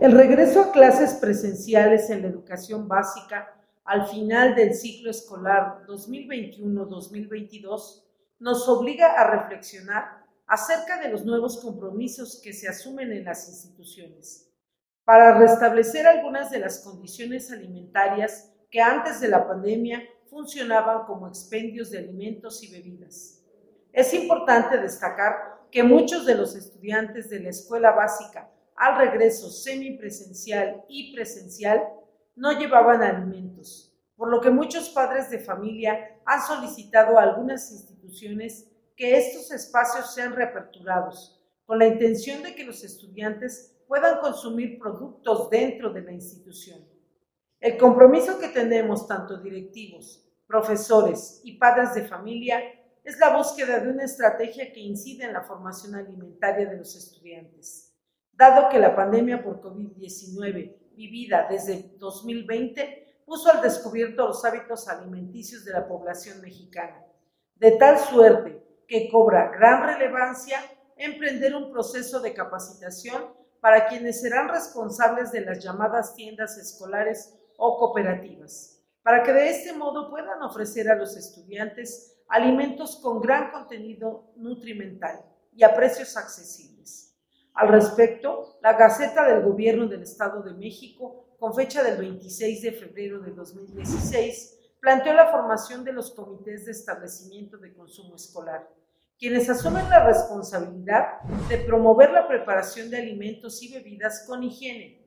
El regreso a clases presenciales en la educación básica al final del ciclo escolar 2021-2022 nos obliga a reflexionar acerca de los nuevos compromisos que se asumen en las instituciones para restablecer algunas de las condiciones alimentarias que antes de la pandemia funcionaban como expendios de alimentos y bebidas. Es importante destacar que muchos de los estudiantes de la escuela básica al regreso semipresencial y presencial no llevaban alimentos, por lo que muchos padres de familia han solicitado a algunas instituciones que estos espacios sean reaperturados, con la intención de que los estudiantes puedan consumir productos dentro de la institución. El compromiso que tenemos tanto directivos, profesores y padres de familia es la búsqueda de una estrategia que incida en la formación alimentaria de los estudiantes. Dado que la pandemia por COVID-19 vivida desde 2020 puso al descubierto los hábitos alimenticios de la población mexicana, de tal suerte que cobra gran relevancia emprender un proceso de capacitación para quienes serán responsables de las llamadas tiendas escolares o cooperativas, para que de este modo puedan ofrecer a los estudiantes alimentos con gran contenido nutrimental y a precios accesibles. Al respecto, la Gaceta del Gobierno del Estado de México, con fecha del 26 de febrero de 2016, planteó la formación de los comités de establecimiento de consumo escolar, quienes asumen la responsabilidad de promover la preparación de alimentos y bebidas con higiene,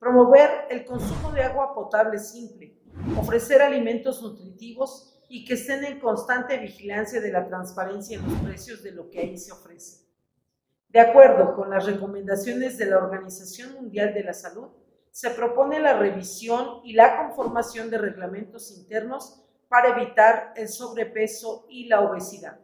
promover el consumo de agua potable simple, ofrecer alimentos nutritivos y que estén en constante vigilancia de la transparencia en los precios de lo que ahí se ofrece. De acuerdo con las recomendaciones de la Organización Mundial de la Salud, se propone la revisión y la conformación de reglamentos internos para evitar el sobrepeso y la obesidad.